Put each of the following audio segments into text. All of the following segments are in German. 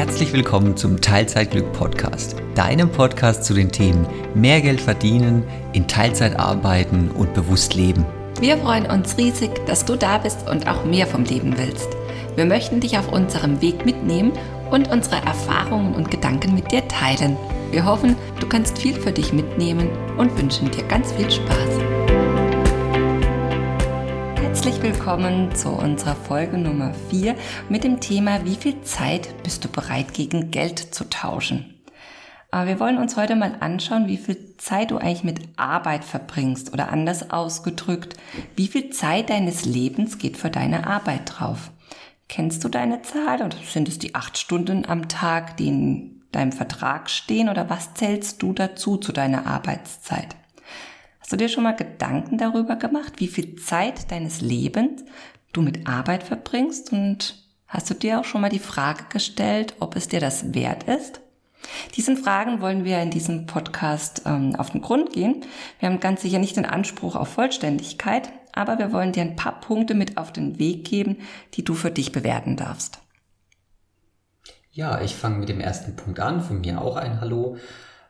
Herzlich willkommen zum Teilzeitglück Podcast, deinem Podcast zu den Themen mehr Geld verdienen, in Teilzeit arbeiten und bewusst leben. Wir freuen uns riesig, dass du da bist und auch mehr vom Leben willst. Wir möchten dich auf unserem Weg mitnehmen und unsere Erfahrungen und Gedanken mit dir teilen. Wir hoffen, du kannst viel für dich mitnehmen und wünschen dir ganz viel Spaß. Herzlich willkommen zu unserer Folge Nummer 4 mit dem Thema, wie viel Zeit bist du bereit gegen Geld zu tauschen? Wir wollen uns heute mal anschauen, wie viel Zeit du eigentlich mit Arbeit verbringst oder anders ausgedrückt, wie viel Zeit deines Lebens geht für deine Arbeit drauf. Kennst du deine Zahl oder sind es die acht Stunden am Tag, die in deinem Vertrag stehen oder was zählst du dazu zu deiner Arbeitszeit? Hast du dir schon mal Gedanken darüber gemacht, wie viel Zeit deines Lebens du mit Arbeit verbringst? Und hast du dir auch schon mal die Frage gestellt, ob es dir das wert ist? Diesen Fragen wollen wir in diesem Podcast ähm, auf den Grund gehen. Wir haben ganz sicher nicht den Anspruch auf Vollständigkeit, aber wir wollen dir ein paar Punkte mit auf den Weg geben, die du für dich bewerten darfst. Ja, ich fange mit dem ersten Punkt an. Von mir auch ein Hallo.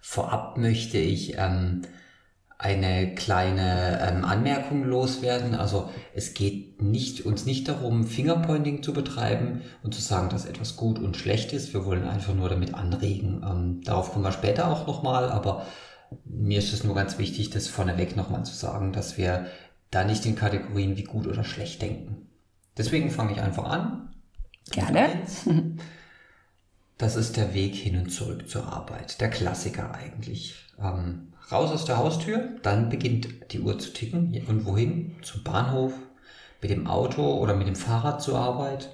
Vorab möchte ich ähm, eine kleine ähm, Anmerkung loswerden. Also es geht nicht, uns nicht darum, Fingerpointing zu betreiben und zu sagen, dass etwas gut und schlecht ist. Wir wollen einfach nur damit anregen. Ähm, darauf kommen wir später auch nochmal, aber mir ist es nur ganz wichtig, das vorneweg nochmal zu sagen, dass wir da nicht in Kategorien wie gut oder schlecht denken. Deswegen fange ich einfach an. Gerne. Das ist der Weg hin und zurück zur Arbeit. Der Klassiker eigentlich. Ähm, raus aus der Haustür, dann beginnt die Uhr zu ticken. Und wohin? Zum Bahnhof, mit dem Auto oder mit dem Fahrrad zur Arbeit.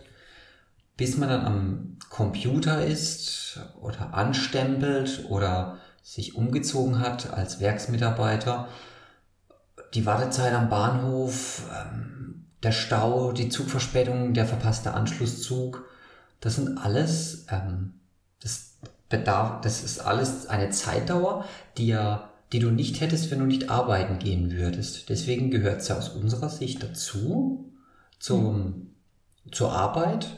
Bis man dann am Computer ist oder anstempelt oder sich umgezogen hat als Werksmitarbeiter. Die Wartezeit am Bahnhof, ähm, der Stau, die Zugverspätung, der verpasste Anschlusszug das sind alles, ähm, das bedarf, das ist alles eine Zeitdauer, die ja, die du nicht hättest, wenn du nicht arbeiten gehen würdest. Deswegen gehört es ja aus unserer Sicht dazu, zum, mhm. zur Arbeit.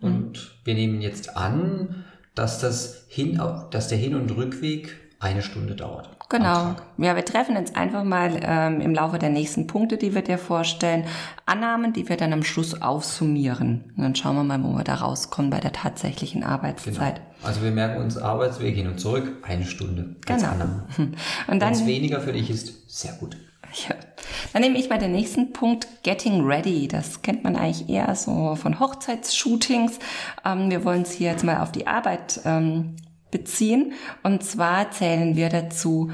Und mhm. wir nehmen jetzt an, dass das hin, dass der Hin- und Rückweg eine Stunde dauert. Genau. Ja, wir treffen jetzt einfach mal ähm, im Laufe der nächsten Punkte, die wir dir vorstellen, Annahmen, die wir dann am Schluss aufsummieren. Und dann schauen wir mal, wo wir da rauskommen bei der tatsächlichen Arbeitszeit. Genau. Also wir merken uns Arbeitsweg hin und zurück eine Stunde. Genau. Und dann, Wenn es weniger für dich ist, sehr gut. Ja. Dann nehme ich mal den nächsten Punkt, Getting Ready. Das kennt man eigentlich eher so von Hochzeitsshootings. Ähm, wir wollen es hier jetzt mal auf die Arbeit ähm, beziehen. Und zwar zählen wir dazu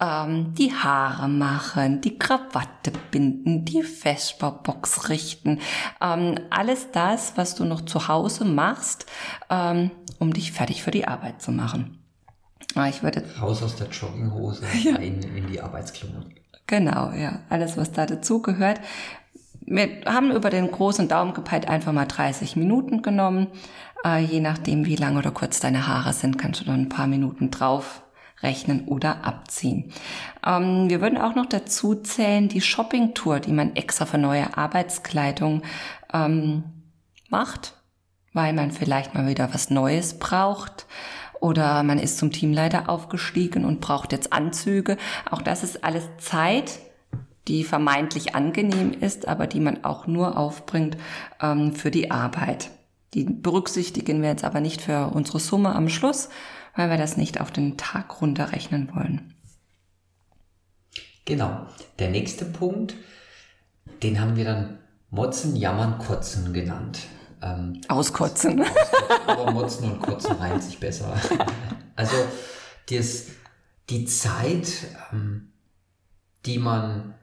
ähm, die Haare machen, die Krawatte binden, die Vesperbox richten. Ähm, alles das, was du noch zu Hause machst, ähm, um dich fertig für die Arbeit zu machen. Ah, ich würde raus aus der Jogginghose ja. in, in die Arbeitsklamotten. Genau, ja, alles was da dazu gehört. Wir haben über den großen Daumen gepeilt einfach mal 30 Minuten genommen. Äh, je nachdem, wie lang oder kurz deine Haare sind, kannst du noch ein paar Minuten drauf rechnen oder abziehen. Ähm, wir würden auch noch dazu zählen die Shoppingtour, die man extra für neue Arbeitskleidung ähm, macht, weil man vielleicht mal wieder was Neues braucht oder man ist zum Teamleiter aufgestiegen und braucht jetzt Anzüge. Auch das ist alles Zeit, die vermeintlich angenehm ist, aber die man auch nur aufbringt ähm, für die Arbeit. Die berücksichtigen wir jetzt aber nicht für unsere Summe am Schluss, weil wir das nicht auf den Tag runterrechnen wollen. Genau. Der nächste Punkt, den haben wir dann Motzen, Jammern, Kotzen genannt. Ähm, Auskotzen. Aber Motzen und Kotzen reimt sich besser. Also das, die Zeit, ähm, die man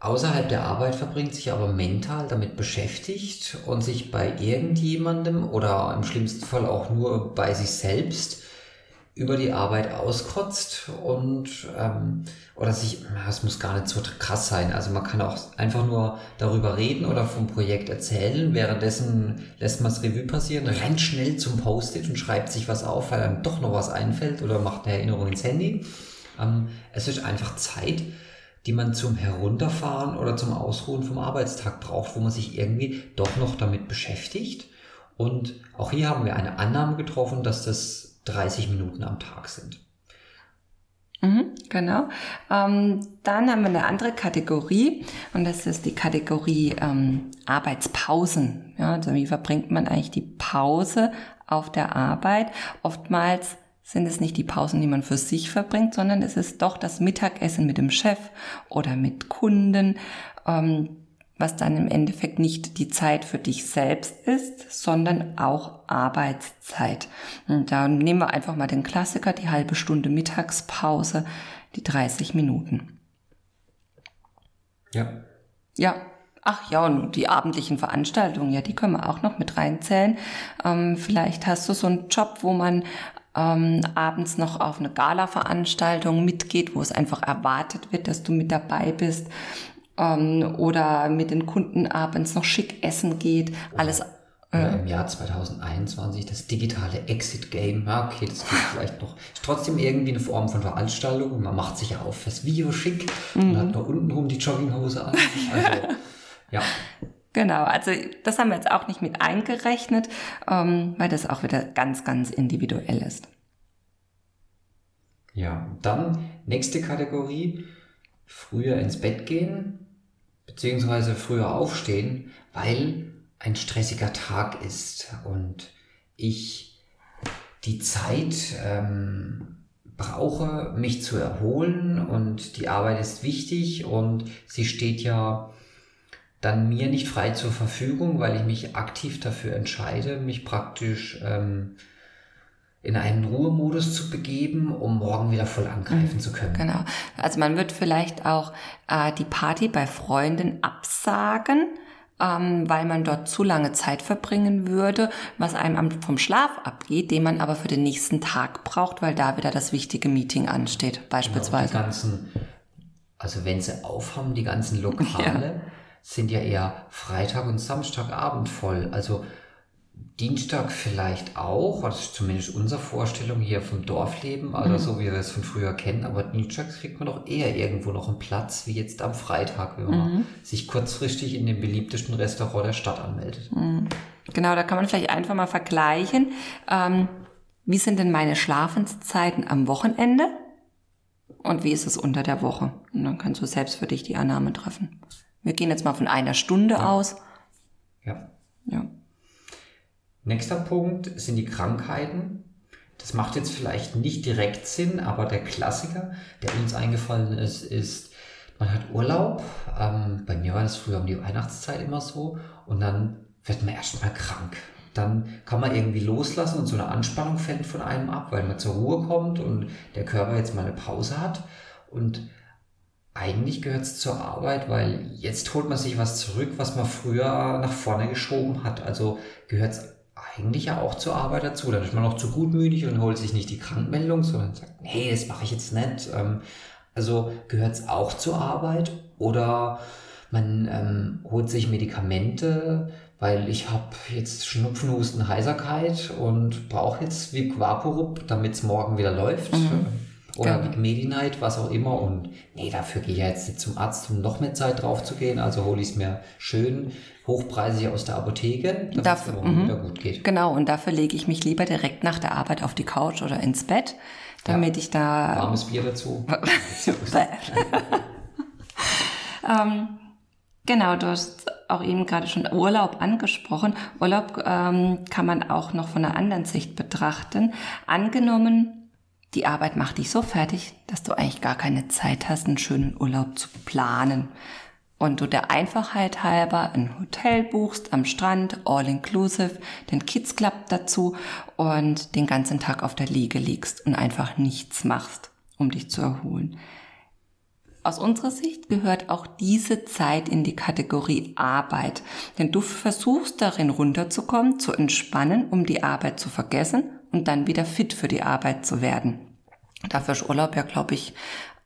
außerhalb der Arbeit verbringt, sich aber mental damit beschäftigt und sich bei irgendjemandem oder im schlimmsten Fall auch nur bei sich selbst über die Arbeit auskotzt und ähm, oder sich, es muss gar nicht so krass sein. Also man kann auch einfach nur darüber reden oder vom Projekt erzählen. Währenddessen lässt man das Revue passieren, rennt schnell zum Post-it und schreibt sich was auf, weil einem doch noch was einfällt oder macht eine Erinnerung ins Handy. Ähm, es ist einfach Zeit, die man zum Herunterfahren oder zum Ausruhen vom Arbeitstag braucht, wo man sich irgendwie doch noch damit beschäftigt Und auch hier haben wir eine Annahme getroffen, dass das 30 Minuten am Tag sind. Mhm, genau. Ähm, dann haben wir eine andere Kategorie und das ist die Kategorie ähm, Arbeitspausen. Ja, also wie verbringt man eigentlich die Pause auf der Arbeit? Oftmals sind es nicht die Pausen, die man für sich verbringt, sondern es ist doch das Mittagessen mit dem Chef oder mit Kunden. Ähm, was dann im Endeffekt nicht die Zeit für dich selbst ist, sondern auch Arbeitszeit. Und da nehmen wir einfach mal den Klassiker, die halbe Stunde Mittagspause, die 30 Minuten. Ja. Ja. Ach ja, und die abendlichen Veranstaltungen, ja, die können wir auch noch mit reinzählen. Ähm, vielleicht hast du so einen Job, wo man ähm, abends noch auf eine Gala-Veranstaltung mitgeht, wo es einfach erwartet wird, dass du mit dabei bist ähm, oder mit den Kunden abends noch schick essen geht. Alles. Oder im Jahr 2021 das digitale Exit-Game. Ja, okay, das gibt vielleicht noch. Ist trotzdem irgendwie eine Form von Veranstaltung man macht sich ja auf fürs Video schick mhm. und hat noch untenrum die Jogginghose an. Also, ja. Genau, also das haben wir jetzt auch nicht mit eingerechnet, ähm, weil das auch wieder ganz, ganz individuell ist. Ja, dann nächste Kategorie, früher ins Bett gehen beziehungsweise früher aufstehen, weil ein stressiger Tag ist und ich die Zeit ähm, brauche, mich zu erholen und die Arbeit ist wichtig und sie steht ja dann mir nicht frei zur Verfügung, weil ich mich aktiv dafür entscheide, mich praktisch ähm, in einen Ruhemodus zu begeben, um morgen wieder voll angreifen mhm, zu können. Genau. Also man wird vielleicht auch äh, die Party bei Freunden absagen, ähm, weil man dort zu lange Zeit verbringen würde, was einem vom Schlaf abgeht, den man aber für den nächsten Tag braucht, weil da wieder das wichtige Meeting ansteht, beispielsweise. Genau, die ganzen, also wenn sie aufhaben, die ganzen Lokale ja. sind ja eher Freitag und Samstagabend voll. Also Dienstag vielleicht auch, das ist zumindest unsere Vorstellung hier vom Dorfleben, also mhm. so wie wir es von früher kennen, aber Dienstags kriegt man doch eher irgendwo noch einen Platz, wie jetzt am Freitag, wenn man mhm. sich kurzfristig in dem beliebtesten Restaurant der Stadt anmeldet. Mhm. Genau, da kann man vielleicht einfach mal vergleichen, ähm, wie sind denn meine Schlafenszeiten am Wochenende und wie ist es unter der Woche? Und dann kannst du selbst für dich die Annahme treffen. Wir gehen jetzt mal von einer Stunde ja. aus. Ja. Ja. Nächster Punkt sind die Krankheiten. Das macht jetzt vielleicht nicht direkt Sinn, aber der Klassiker, der uns eingefallen ist, ist, man hat Urlaub. Ähm, bei mir war das früher um die Weihnachtszeit immer so. Und dann wird man erstmal krank. Dann kann man irgendwie loslassen und so eine Anspannung fällt von einem ab, weil man zur Ruhe kommt und der Körper jetzt mal eine Pause hat. Und eigentlich gehört es zur Arbeit, weil jetzt holt man sich was zurück, was man früher nach vorne geschoben hat. Also gehört es eigentlich ja auch zur Arbeit dazu. Dann ist man noch zu gutmütig und holt sich nicht die Krankmeldung, sondern sagt, nee, das mache ich jetzt nicht. Ähm, also gehört es auch zur Arbeit oder man ähm, holt sich Medikamente, weil ich habe jetzt Schnupfen, Husten, Heiserkeit und brauche jetzt Vic Vaporub, damit es morgen wieder läuft. Mhm. Oder genau. Vic Medi-Night, was auch immer. Und nee, dafür gehe ich jetzt nicht zum Arzt, um noch mehr Zeit drauf zu gehen. Also hole ich es mir schön hochpreisig aus der Apotheke, damit dafür, es mhm. wieder gut geht. Genau, und dafür lege ich mich lieber direkt nach der Arbeit auf die Couch oder ins Bett, damit ja, ich da... Warmes Bier dazu. ähm, genau, du hast auch eben gerade schon Urlaub angesprochen. Urlaub ähm, kann man auch noch von einer anderen Sicht betrachten. Angenommen, die Arbeit macht dich so fertig, dass du eigentlich gar keine Zeit hast, einen schönen Urlaub zu planen und du der Einfachheit halber ein Hotel buchst am Strand, all inclusive, den Kids Club dazu und den ganzen Tag auf der Liege liegst und einfach nichts machst, um dich zu erholen. Aus unserer Sicht gehört auch diese Zeit in die Kategorie Arbeit, denn du versuchst darin runterzukommen, zu entspannen, um die Arbeit zu vergessen und dann wieder fit für die Arbeit zu werden. Dafür ist Urlaub ja, glaube ich,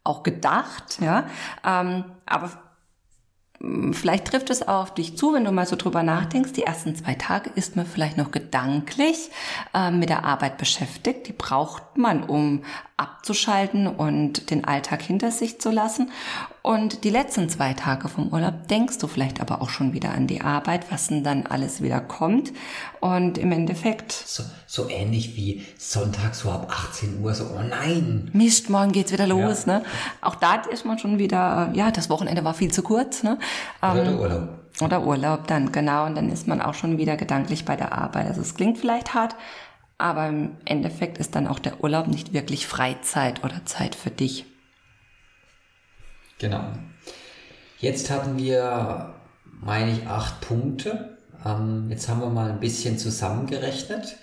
auch gedacht, ja. Ähm, aber vielleicht trifft es auch auf dich zu, wenn du mal so drüber nachdenkst. Die ersten zwei Tage ist man vielleicht noch gedanklich äh, mit der Arbeit beschäftigt. Die braucht man, um abzuschalten und den Alltag hinter sich zu lassen. Und die letzten zwei Tage vom Urlaub denkst du vielleicht aber auch schon wieder an die Arbeit, was denn dann alles wieder kommt. Und im Endeffekt. So, so ähnlich wie Sonntag so ab 18 Uhr, so, oh nein. Mist, morgen geht's wieder los, ja. ne? Auch da ist man schon wieder, ja, das Wochenende war viel zu kurz, ne? Oder der ähm, Urlaub. Oder Urlaub dann, genau. Und dann ist man auch schon wieder gedanklich bei der Arbeit. Also es klingt vielleicht hart, aber im Endeffekt ist dann auch der Urlaub nicht wirklich Freizeit oder Zeit für dich. Genau. Jetzt hatten wir, meine ich, acht Punkte. Ähm, jetzt haben wir mal ein bisschen zusammengerechnet.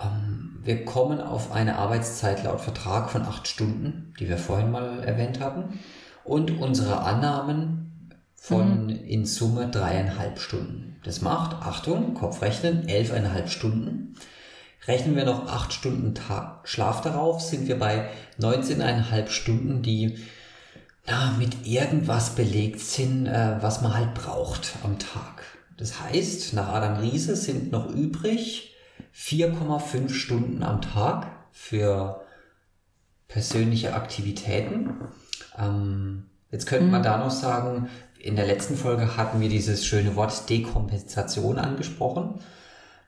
Ähm, wir kommen auf eine Arbeitszeit laut Vertrag von acht Stunden, die wir vorhin mal erwähnt hatten. Und unsere Annahmen von mhm. in Summe dreieinhalb Stunden. Das macht, Achtung, Kopfrechnen, elfeinhalb Stunden. Rechnen wir noch acht Stunden Tag Schlaf darauf, sind wir bei 19,5 Stunden, die ja, mit irgendwas belegt sind, äh, was man halt braucht am Tag. Das heißt, nach Adam Riese sind noch übrig 4,5 Stunden am Tag für persönliche Aktivitäten. Ähm, jetzt könnte man mhm. da noch sagen, in der letzten Folge hatten wir dieses schöne Wort Dekompensation angesprochen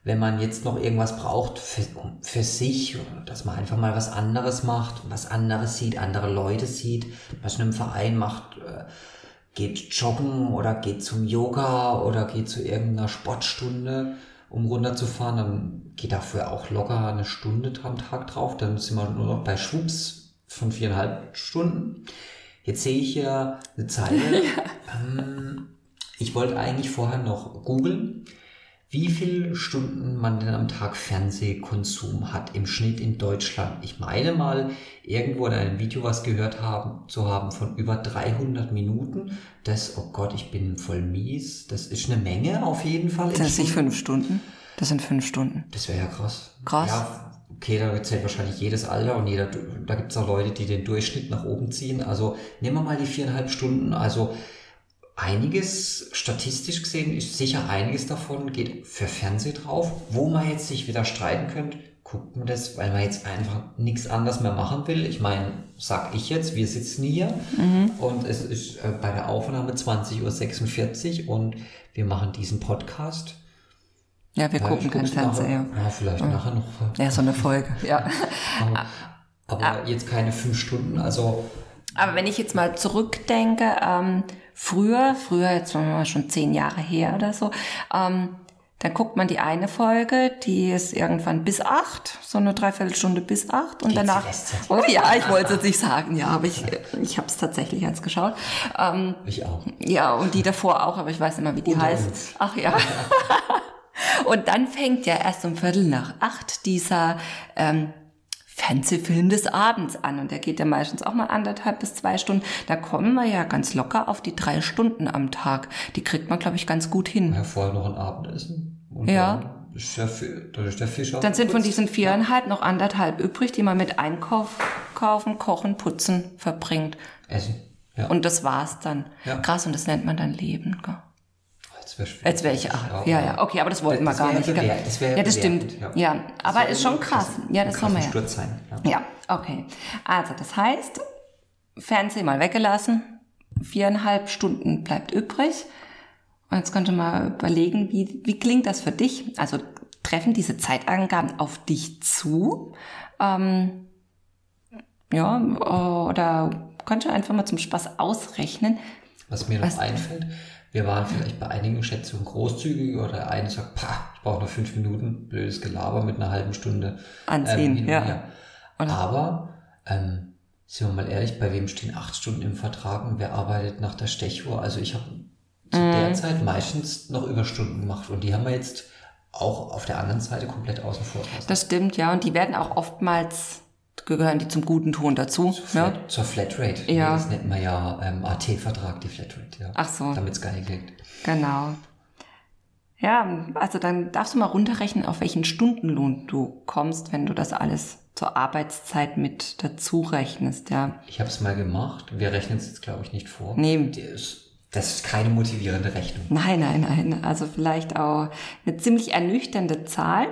wenn man jetzt noch irgendwas braucht für, für sich, dass man einfach mal was anderes macht, was anderes sieht, andere Leute sieht, was in einem Verein macht, äh, geht joggen oder geht zum Yoga oder geht zu irgendeiner Sportstunde, um runterzufahren, dann geht dafür auch locker eine Stunde am Tag drauf, dann sind wir nur noch bei Schwupps von viereinhalb Stunden. Jetzt sehe ich hier eine Zeile. ähm, ich wollte eigentlich vorher noch googeln wie viele Stunden man denn am Tag Fernsehkonsum hat im Schnitt in Deutschland. Ich meine mal, irgendwo in einem Video was gehört haben, zu haben von über 300 Minuten. Das, oh Gott, ich bin voll mies. Das ist eine Menge auf jeden Fall. Das sind nicht fünf Stunden. Das sind fünf Stunden. Das wäre ja krass. Krass. Ja, okay, da zählt wahrscheinlich jedes Alter und jeder, da gibt es auch Leute, die den Durchschnitt nach oben ziehen. Also nehmen wir mal die viereinhalb Stunden. Also einiges, statistisch gesehen, ist sicher einiges davon geht für Fernsehen drauf, wo man jetzt sich wieder streiten könnte. Guckt man das, weil man jetzt einfach nichts anderes mehr machen will. Ich meine, sag ich jetzt, wir sitzen hier mhm. und es ist äh, bei der Aufnahme 20.46 Uhr und wir machen diesen Podcast. Ja, wir ja, gucken kein Fernseher. Ja, vielleicht ja. nachher noch. Ja, so eine Folge, ja. aber, aber jetzt keine fünf Stunden, also. Aber wenn ich jetzt mal zurückdenke, ähm, früher, früher jetzt mal schon zehn Jahre her oder so, ähm, dann guckt man die eine Folge, die ist irgendwann bis acht, so eine Dreiviertelstunde bis acht und Geht danach. Oh ja, ich wollte es nicht sagen, ja, aber ich, ich habe es tatsächlich jetzt geschaut. Ähm, ich auch. Ja, und die davor auch, aber ich weiß nicht mehr, wie die und heißt. Uns. Ach ja. und dann fängt ja erst um Viertel nach acht dieser ähm, Fernsehfilm des Abends an und der geht ja meistens auch mal anderthalb bis zwei Stunden. Da kommen wir ja ganz locker auf die drei Stunden am Tag. Die kriegt man, glaube ich, ganz gut hin. Ja, vorher noch ein Abendessen. Und ja. Dann ist der, dann ist der Fisch Dann sind von diesen viereinhalb noch anderthalb übrig, die man mit Einkauf, kaufen, kochen, putzen verbringt. Essen. Ja. Und das war's dann. Ja. Krass, und das nennt man dann Leben. Gell? Jetzt wäre ich, ach, ja, ja, okay, aber das wollten das wir gar nicht. Bewährt, das ja, das stimmt. Ja, ja aber ist schon krass. Ja, das soll man ja. Sein, ja. ja, okay. Also, das heißt, Fernsehen mal weggelassen, viereinhalb Stunden bleibt übrig. Und jetzt könnte man überlegen, wie, wie klingt das für dich? Also, treffen diese Zeitangaben auf dich zu? Ähm, ja, oder könnt ihr einfach mal zum Spaß ausrechnen. Was mir noch was, einfällt, wir waren vielleicht bei einigen Schätzungen großzügig oder der eine sagt, pah, ich brauche noch fünf Minuten, blödes Gelaber mit einer halben Stunde. Anziehen, ähm, ja. Aber, ähm, sind wir mal ehrlich, bei wem stehen acht Stunden im Vertrag und wer arbeitet nach der Stechuhr? Also ich habe zu mm. der Zeit meistens noch Überstunden gemacht und die haben wir jetzt auch auf der anderen Seite komplett außen vor. Das stimmt, ja. Und die werden auch oftmals gehören die zum guten Ton dazu. Zur, Flat, ja? zur Flatrate. Ja. Das nennt man ja ähm, AT-Vertrag, die Flatrate. Ja. Ach so. Damit es geil klingt. Genau. Ja, also dann darfst du mal runterrechnen, auf welchen Stundenlohn du kommst, wenn du das alles zur Arbeitszeit mit dazu rechnest, ja. Ich habe es mal gemacht. Wir rechnen es jetzt, glaube ich, nicht vor. Nee. Das ist keine motivierende Rechnung. Nein, nein, nein. Also vielleicht auch eine ziemlich ernüchternde Zahl.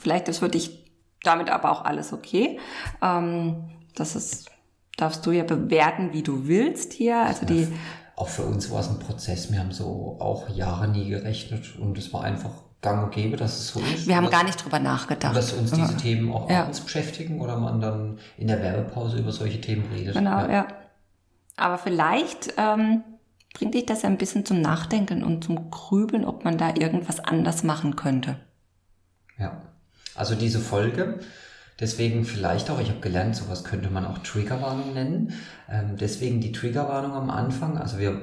Vielleicht ist für dich damit aber auch alles okay. Ähm, das ist darfst du ja bewerten, wie du willst hier. Also die auch für uns war es ein Prozess. Wir haben so auch Jahre nie gerechnet und es war einfach gang und gäbe, dass es so ist. Wir haben dass, gar nicht drüber nachgedacht. Dass uns diese Themen auch ja. abends beschäftigen oder man dann in der Werbepause über solche Themen redet. Genau, ja. ja. Aber vielleicht ähm, bringt dich das ein bisschen zum Nachdenken und zum Grübeln, ob man da irgendwas anders machen könnte. Ja, also diese Folge, deswegen vielleicht auch, ich habe gelernt, sowas könnte man auch Triggerwarnung nennen. Ähm, deswegen die Triggerwarnung am Anfang. Also wir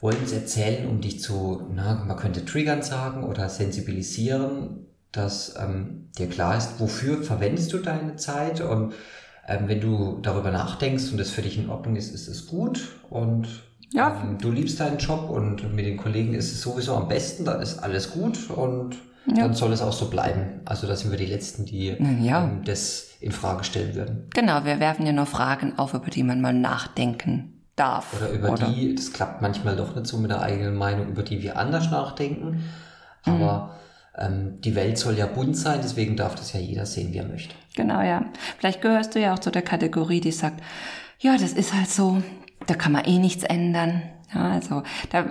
wollen es erzählen, um dich zu, na, man könnte triggern sagen oder sensibilisieren, dass ähm, dir klar ist, wofür verwendest du deine Zeit und ähm, wenn du darüber nachdenkst und das für dich in Ordnung ist, ist es gut und ja. ähm, du liebst deinen Job und mit den Kollegen ist es sowieso am besten, dann ist alles gut und ja. dann soll es auch so bleiben. Also da sind wir die Letzten, die ja. ähm, das in Frage stellen würden. Genau, wir werfen ja nur Fragen auf, über die man mal nachdenken darf. Oder über oder? die, das klappt manchmal doch nicht so mit der eigenen Meinung, über die wir anders nachdenken. Aber mhm. ähm, die Welt soll ja bunt sein, deswegen darf das ja jeder sehen, wie er möchte. Genau, ja. Vielleicht gehörst du ja auch zu der Kategorie, die sagt, ja, das ist halt so, da kann man eh nichts ändern. Ja, also da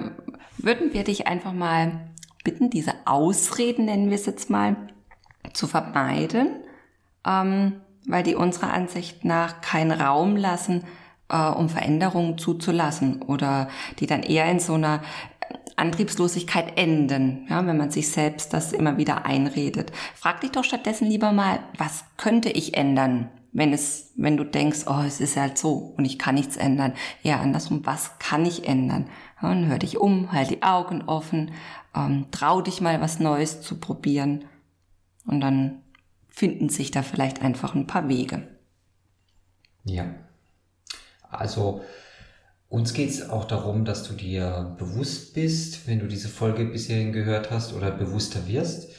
würden wir dich einfach mal bitten, diese Ausreden, nennen wir es jetzt mal, zu vermeiden, ähm, weil die unserer Ansicht nach keinen Raum lassen, äh, um Veränderungen zuzulassen oder die dann eher in so einer Antriebslosigkeit enden, ja, wenn man sich selbst das immer wieder einredet. Frag dich doch stattdessen lieber mal, was könnte ich ändern, wenn es, wenn du denkst, oh, es ist halt so und ich kann nichts ändern. Ja, andersrum, was kann ich ändern? Ja, und hör dich um, halt die Augen offen, ähm, trau dich mal was Neues zu probieren und dann finden sich da vielleicht einfach ein paar Wege. Ja. Also uns geht es auch darum, dass du dir bewusst bist, wenn du diese Folge bisher gehört hast oder bewusster wirst,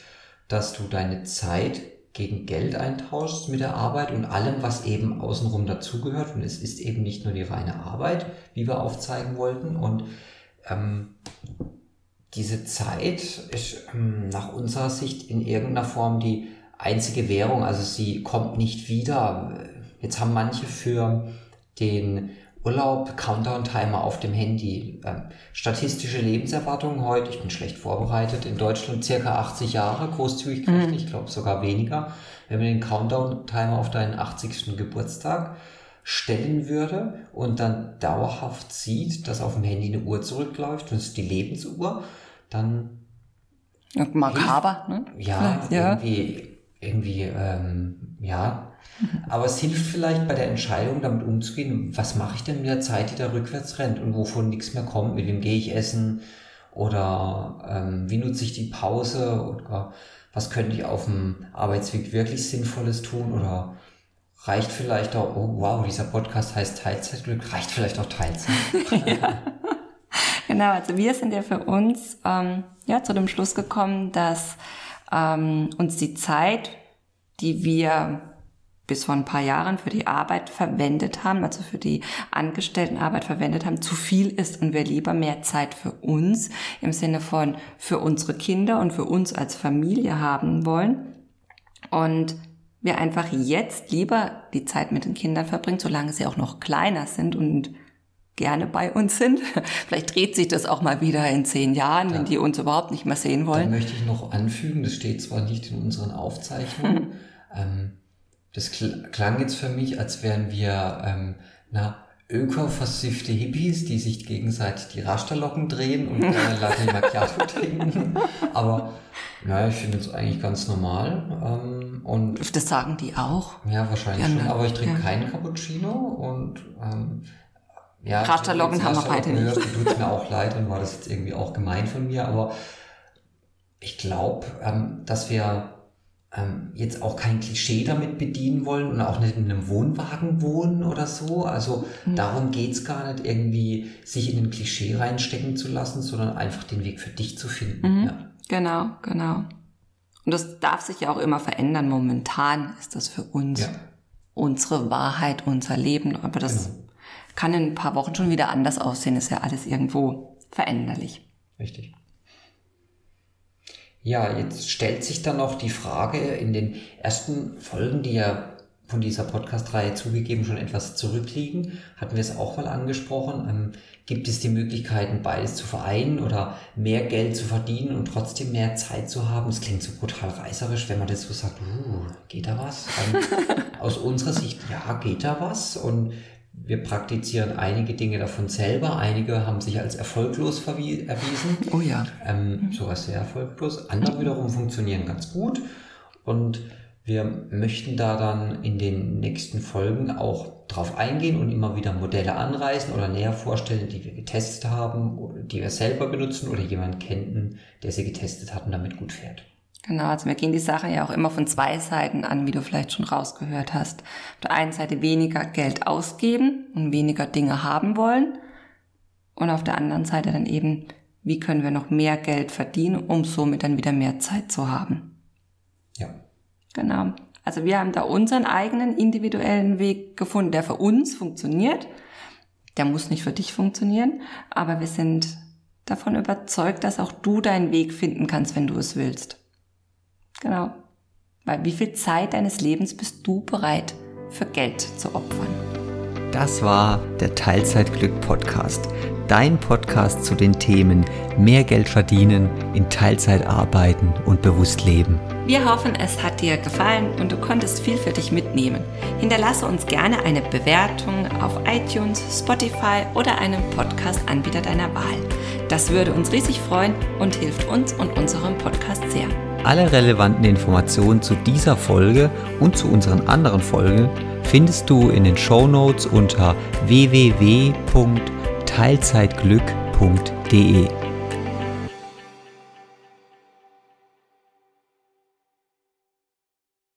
dass du deine Zeit gegen Geld eintauschst mit der Arbeit und allem, was eben außenrum dazugehört. Und es ist eben nicht nur die reine Arbeit, wie wir aufzeigen wollten. Und ähm, diese Zeit ist ähm, nach unserer Sicht in irgendeiner Form die einzige Währung. Also sie kommt nicht wieder. Jetzt haben manche für den Urlaub, Countdown-Timer auf dem Handy. Ähm, statistische Lebenserwartung heute, ich bin schlecht vorbereitet, in Deutschland circa 80 Jahre, großzügig mhm. ich glaube sogar weniger. Wenn man den Countdown-Timer auf deinen 80. Geburtstag stellen würde und dann dauerhaft sieht, dass auf dem Handy eine Uhr zurückläuft und es ist die Lebensuhr, dann Makaber, ne? Ja, ja, irgendwie, irgendwie, ähm, ja, aber es hilft vielleicht bei der Entscheidung, damit umzugehen, was mache ich denn mit der Zeit, die da rückwärts rennt und wovon nichts mehr kommt, mit wem gehe ich essen? Oder ähm, wie nutze ich die Pause? Oder was könnte ich auf dem Arbeitsweg wirklich Sinnvolles tun? Oder reicht vielleicht auch, oh wow, dieser Podcast heißt Teilzeitglück, reicht vielleicht auch Teilzeit. Genau, also wir sind ja für uns ähm, ja zu dem Schluss gekommen, dass ähm, uns die Zeit, die wir bis vor ein paar Jahren für die Arbeit verwendet haben, also für die Angestelltenarbeit verwendet haben, zu viel ist und wir lieber mehr Zeit für uns im Sinne von für unsere Kinder und für uns als Familie haben wollen. Und wir einfach jetzt lieber die Zeit mit den Kindern verbringen, solange sie auch noch kleiner sind und gerne bei uns sind. Vielleicht dreht sich das auch mal wieder in zehn Jahren, ja. wenn die uns überhaupt nicht mehr sehen wollen. Da möchte ich noch anfügen, das steht zwar nicht in unseren Aufzeichnungen, hm. ähm, das klang jetzt für mich, als wären wir ähm, na, öko-versiffte Hippies, die sich gegenseitig die Rasterlocken drehen und äh, Latte Macchiato trinken. Aber naja, ich finde es eigentlich ganz normal. Ähm, und das sagen die auch. Ja, wahrscheinlich ja, schon. Aber ich trinke ja. keinen Cappuccino und ähm, ja, Rasterlocken haben wir beide nicht. Tut es mir auch leid, dann war das jetzt irgendwie auch gemein von mir. Aber ich glaube, ähm, dass wir ähm, jetzt auch kein Klischee damit bedienen wollen und auch nicht in einem Wohnwagen wohnen oder so. Also mhm. darum geht's gar nicht, irgendwie sich in ein Klischee reinstecken zu lassen, sondern einfach den Weg für dich zu finden. Mhm. Ja. Genau, genau. Und das darf sich ja auch immer verändern. Momentan ist das für uns ja. unsere Wahrheit, unser Leben. Aber das genau. Kann in ein paar Wochen schon wieder anders aussehen. Ist ja alles irgendwo veränderlich. Richtig. Ja, jetzt stellt sich dann noch die Frage in den ersten Folgen, die ja von dieser Podcast-Reihe zugegeben schon etwas zurückliegen. Hatten wir es auch mal angesprochen. Ähm, gibt es die Möglichkeiten, beides zu vereinen oder mehr Geld zu verdienen und trotzdem mehr Zeit zu haben? Es klingt so brutal reißerisch, wenn man das so sagt, uh, geht da was? aus unserer Sicht, ja, geht da was? Und wir praktizieren einige Dinge davon selber. Einige haben sich als erfolglos erwiesen. Oh ja. Ähm, sowas sehr erfolglos. Andere wiederum funktionieren ganz gut. Und wir möchten da dann in den nächsten Folgen auch drauf eingehen und immer wieder Modelle anreißen oder näher vorstellen, die wir getestet haben, die wir selber benutzen oder jemanden kennen, der sie getestet hat und damit gut fährt. Genau, also wir gehen die Sache ja auch immer von zwei Seiten an, wie du vielleicht schon rausgehört hast. Auf der einen Seite weniger Geld ausgeben und weniger Dinge haben wollen. Und auf der anderen Seite dann eben, wie können wir noch mehr Geld verdienen, um somit dann wieder mehr Zeit zu haben. Ja. Genau. Also wir haben da unseren eigenen individuellen Weg gefunden, der für uns funktioniert. Der muss nicht für dich funktionieren, aber wir sind davon überzeugt, dass auch du deinen Weg finden kannst, wenn du es willst. Genau. Weil wie viel Zeit deines Lebens bist du bereit für Geld zu opfern? Das war der Teilzeitglück Podcast. Dein Podcast zu den Themen mehr Geld verdienen, in Teilzeit arbeiten und bewusst leben. Wir hoffen, es hat dir gefallen und du konntest viel für dich mitnehmen. Hinterlasse uns gerne eine Bewertung auf iTunes, Spotify oder einem Podcast-Anbieter deiner Wahl. Das würde uns riesig freuen und hilft uns und unserem Podcast sehr. Alle relevanten Informationen zu dieser Folge und zu unseren anderen Folgen findest du in den Show Notes unter www.teilzeitglück.de.